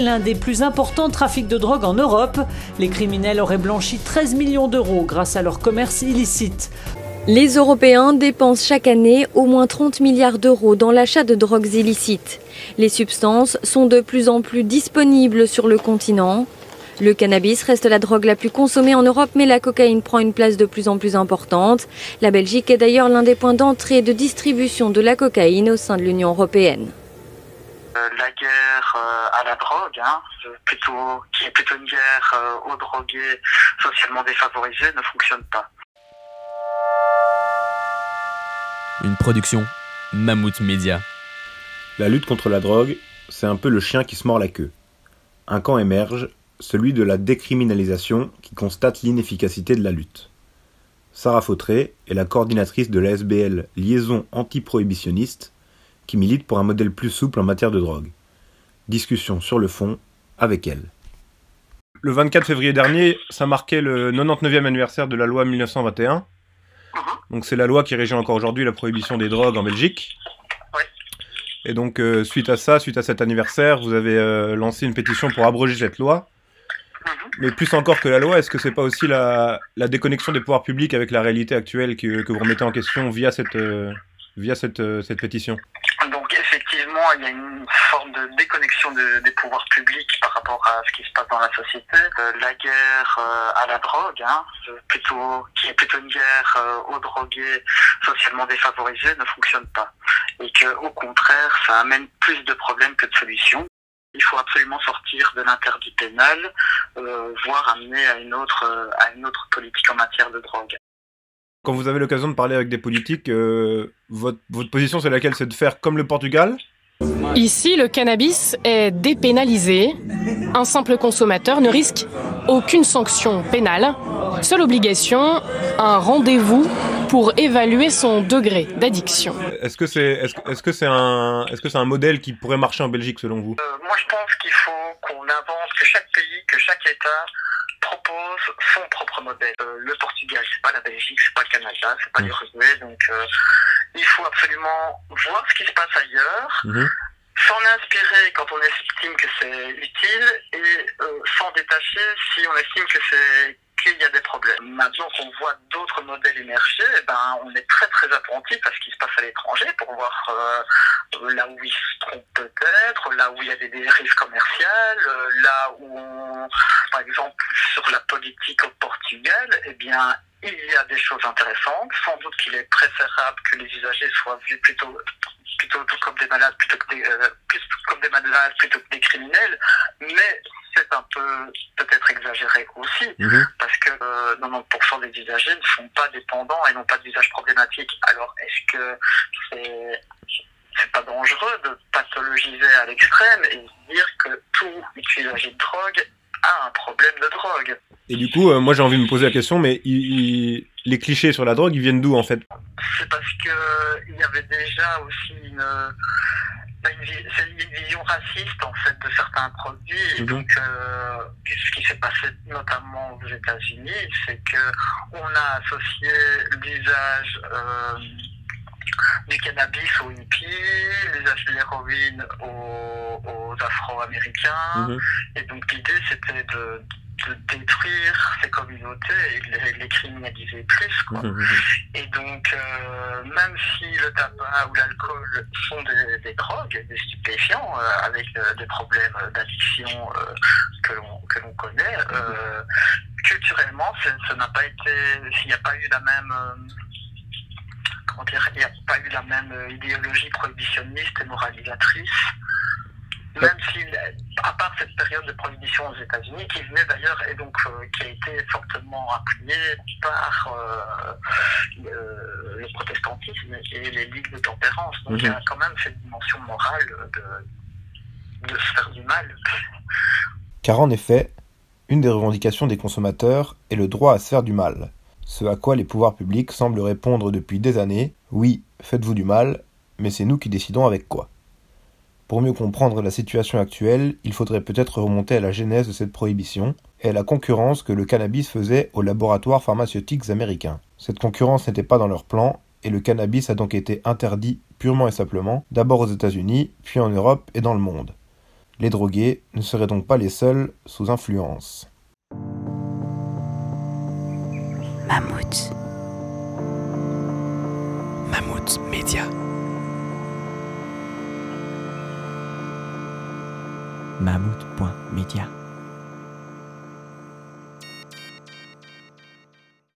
L'un des plus importants trafics de drogue en Europe, les criminels auraient blanchi 13 millions d'euros grâce à leur commerce illicite. Les Européens dépensent chaque année au moins 30 milliards d'euros dans l'achat de drogues illicites. Les substances sont de plus en plus disponibles sur le continent. Le cannabis reste la drogue la plus consommée en Europe, mais la cocaïne prend une place de plus en plus importante. La Belgique est d'ailleurs l'un des points d'entrée et de distribution de la cocaïne au sein de l'Union européenne. Euh, la guerre euh, à la drogue, hein, plutôt, qui est plutôt une guerre euh, aux drogués socialement défavorisés, ne fonctionne pas. Une production Mammouth Media. La lutte contre la drogue, c'est un peu le chien qui se mord la queue. Un camp émerge celui de la décriminalisation qui constate l'inefficacité de la lutte. Sarah Fautré est la coordinatrice de l'ASBL Liaison antiprohibitionniste qui milite pour un modèle plus souple en matière de drogue. Discussion sur le fond avec elle. Le 24 février dernier, ça marquait le 99e anniversaire de la loi 1921. Donc c'est la loi qui régit encore aujourd'hui la prohibition des drogues en Belgique. Et donc euh, suite à ça, suite à cet anniversaire, vous avez euh, lancé une pétition pour abroger cette loi. Mais plus encore que la loi, est-ce que c'est pas aussi la, déconnexion des pouvoirs publics avec la réalité actuelle que, vous remettez en question via cette, euh, via cette, pétition? Il y a une forme de déconnexion de, des pouvoirs publics par rapport à ce qui se passe dans la société. Euh, la guerre euh, à la drogue, hein, plutôt, qui est plutôt une guerre euh, aux drogués socialement défavorisés, ne fonctionne pas. Et que au contraire, ça amène plus de problèmes que de solutions il faut absolument sortir de l'interdit pénal, euh, voire amener à une, autre, euh, à une autre politique en matière de drogue. Quand vous avez l'occasion de parler avec des politiques, euh, votre position c'est laquelle? C'est de faire comme le Portugal? Ici, le cannabis est dépénalisé. Un simple consommateur ne risque aucune sanction pénale. Seule obligation, un rendez-vous pour évaluer son degré d'addiction. Est-ce que c'est est-ce, est-ce que c'est un est-ce que c'est un modèle qui pourrait marcher en Belgique selon vous? Euh, Moi, je pense qu'il faut qu'on avance, que chaque pays, que chaque État propose son propre modèle. Euh, le Portugal, c'est pas la Belgique, c'est pas le Canada, c'est pas mmh. l'Uruguay, donc euh, il faut absolument voir ce qui se passe ailleurs. Mmh s'en inspirer quand on estime que c'est utile et euh, s'en détacher si on estime que c'est qu'il y a des problèmes. Maintenant qu'on voit d'autres modèles émerger, eh ben, on est très très apprenti à ce qui se passe à l'étranger pour voir euh, là où ils se trompent peut-être, là où il y a des dérives commerciales, euh, là où, on, par exemple, sur la politique au Portugal, eh bien, il y a des choses intéressantes. Sans doute qu'il est préférable que les usagers soient vus plutôt plutôt comme des malades plutôt que des, euh, plus comme des malades plutôt que des criminels, mais c'est un peu peut-être exagéré aussi, mmh. parce que euh, 90% des usagers ne sont pas dépendants et n'ont pas d'usage problématique. Alors est-ce que c'est pas dangereux de pathologiser à l'extrême et dire que tout usager de drogue a un problème de drogue Et du coup, euh, moi j'ai envie de me poser la question, mais il, il, les clichés sur la drogue, ils viennent d'où en fait? C'est parce que il y avait déjà aussi une c'est une vision raciste en fait de certains produits. Et mmh. donc, euh, ce qui s'est passé notamment aux États-Unis, c'est que on a associé l'usage euh, du cannabis aux hippies, de l'héroïne aux, aux Afro-Américains. Mmh. Et donc l'idée c'était de de détruire ces communautés et de les, les criminaliser plus. Quoi. Mmh, mmh. Et donc, euh, même si le tabac ou l'alcool sont des, des, drogues, des stupéfiants, euh, avec euh, des problèmes d'addiction que l'on connaît, culturellement, ça n'a pas été, s'il n'y a pas eu la même comment dire, il n'y a pas eu la même idéologie prohibitionniste et moralisatrice même si, à part cette période de prohibition aux États-Unis, qui venait d'ailleurs et donc euh, qui a été fortement appuyée par euh, le, le, protestantisme et les ligues de tempérance. Donc mmh. il y a quand même cette dimension morale de, de se faire du mal. Car en effet, une des revendications des consommateurs est le droit à se faire du mal. Ce à quoi les pouvoirs publics semblent répondre depuis des années oui, faites-vous du mal, mais c'est nous qui décidons avec quoi. Pour mieux comprendre la situation actuelle, il faudrait peut-être remonter à la genèse de cette prohibition et à la concurrence que le cannabis faisait aux laboratoires pharmaceutiques américains. Cette concurrence n'était pas dans leur plan et le cannabis a donc été interdit purement et simplement, d'abord aux États-Unis, puis en Europe et dans le monde. Les drogués ne seraient donc pas les seuls sous influence. Mammouth. Mammouth Média. Mammouth.media.